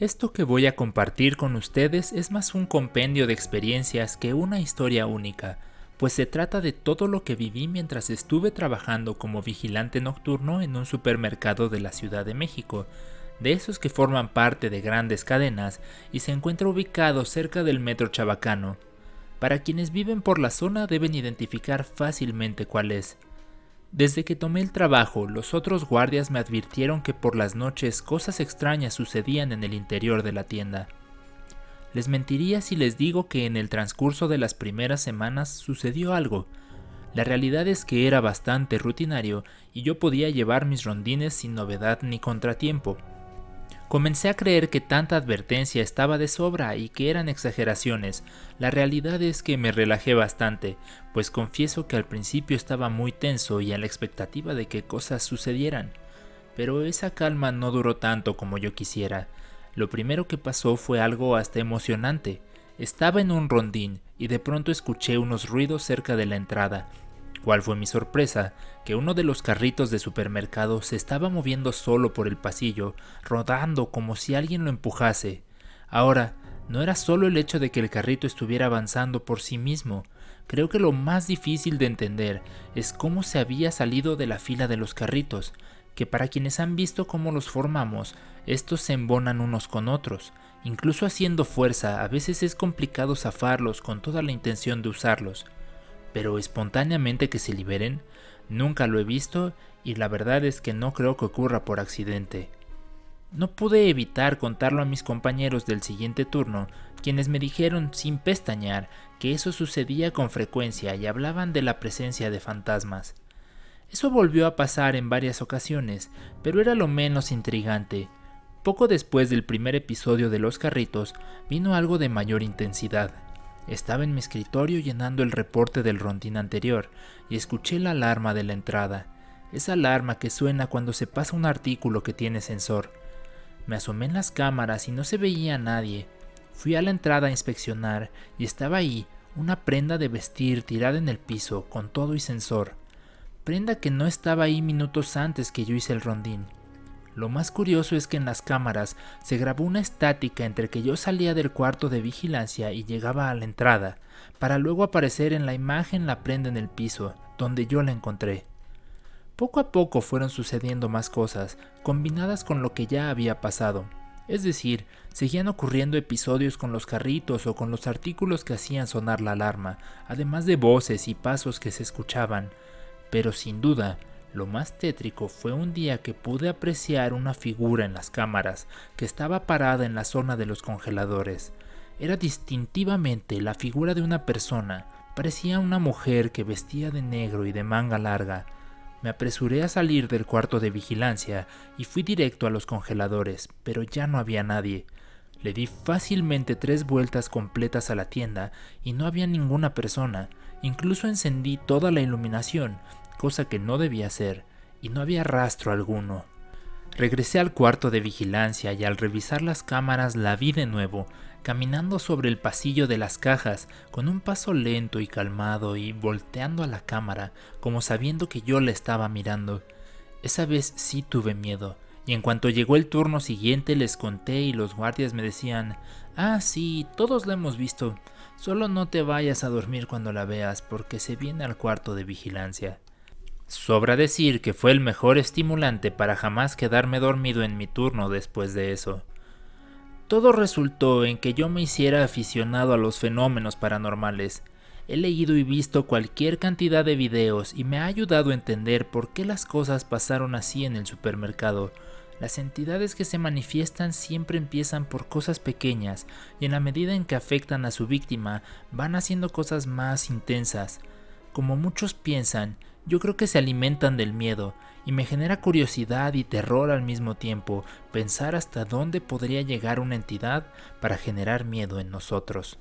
Esto que voy a compartir con ustedes es más un compendio de experiencias que una historia única, pues se trata de todo lo que viví mientras estuve trabajando como vigilante nocturno en un supermercado de la Ciudad de México, de esos que forman parte de grandes cadenas y se encuentra ubicado cerca del metro Chabacano. Para quienes viven por la zona deben identificar fácilmente cuál es. Desde que tomé el trabajo, los otros guardias me advirtieron que por las noches cosas extrañas sucedían en el interior de la tienda. Les mentiría si les digo que en el transcurso de las primeras semanas sucedió algo. La realidad es que era bastante rutinario y yo podía llevar mis rondines sin novedad ni contratiempo. Comencé a creer que tanta advertencia estaba de sobra y que eran exageraciones. La realidad es que me relajé bastante, pues confieso que al principio estaba muy tenso y a la expectativa de que cosas sucedieran. Pero esa calma no duró tanto como yo quisiera. Lo primero que pasó fue algo hasta emocionante. Estaba en un rondín y de pronto escuché unos ruidos cerca de la entrada. ¿Cuál fue mi sorpresa? Que uno de los carritos de supermercado se estaba moviendo solo por el pasillo, rodando como si alguien lo empujase. Ahora, no era solo el hecho de que el carrito estuviera avanzando por sí mismo, creo que lo más difícil de entender es cómo se había salido de la fila de los carritos, que para quienes han visto cómo los formamos, estos se embonan unos con otros, incluso haciendo fuerza, a veces es complicado zafarlos con toda la intención de usarlos pero espontáneamente que se liberen, nunca lo he visto y la verdad es que no creo que ocurra por accidente. No pude evitar contarlo a mis compañeros del siguiente turno, quienes me dijeron sin pestañear que eso sucedía con frecuencia y hablaban de la presencia de fantasmas. Eso volvió a pasar en varias ocasiones, pero era lo menos intrigante. Poco después del primer episodio de los carritos, vino algo de mayor intensidad. Estaba en mi escritorio llenando el reporte del rondín anterior y escuché la alarma de la entrada, esa alarma que suena cuando se pasa un artículo que tiene sensor. Me asomé en las cámaras y no se veía a nadie. Fui a la entrada a inspeccionar y estaba ahí una prenda de vestir tirada en el piso con todo y sensor. Prenda que no estaba ahí minutos antes que yo hice el rondín. Lo más curioso es que en las cámaras se grabó una estática entre que yo salía del cuarto de vigilancia y llegaba a la entrada, para luego aparecer en la imagen la prenda en el piso, donde yo la encontré. Poco a poco fueron sucediendo más cosas, combinadas con lo que ya había pasado. Es decir, seguían ocurriendo episodios con los carritos o con los artículos que hacían sonar la alarma, además de voces y pasos que se escuchaban. Pero sin duda, lo más tétrico fue un día que pude apreciar una figura en las cámaras que estaba parada en la zona de los congeladores. Era distintivamente la figura de una persona, parecía una mujer que vestía de negro y de manga larga. Me apresuré a salir del cuarto de vigilancia y fui directo a los congeladores, pero ya no había nadie. Le di fácilmente tres vueltas completas a la tienda y no había ninguna persona. Incluso encendí toda la iluminación cosa que no debía hacer, y no había rastro alguno. Regresé al cuarto de vigilancia y al revisar las cámaras la vi de nuevo, caminando sobre el pasillo de las cajas, con un paso lento y calmado y volteando a la cámara, como sabiendo que yo la estaba mirando. Esa vez sí tuve miedo, y en cuanto llegó el turno siguiente les conté y los guardias me decían, ah sí, todos la hemos visto, solo no te vayas a dormir cuando la veas porque se viene al cuarto de vigilancia. Sobra decir que fue el mejor estimulante para jamás quedarme dormido en mi turno después de eso. Todo resultó en que yo me hiciera aficionado a los fenómenos paranormales. He leído y visto cualquier cantidad de videos y me ha ayudado a entender por qué las cosas pasaron así en el supermercado. Las entidades que se manifiestan siempre empiezan por cosas pequeñas y en la medida en que afectan a su víctima van haciendo cosas más intensas. Como muchos piensan, yo creo que se alimentan del miedo y me genera curiosidad y terror al mismo tiempo pensar hasta dónde podría llegar una entidad para generar miedo en nosotros.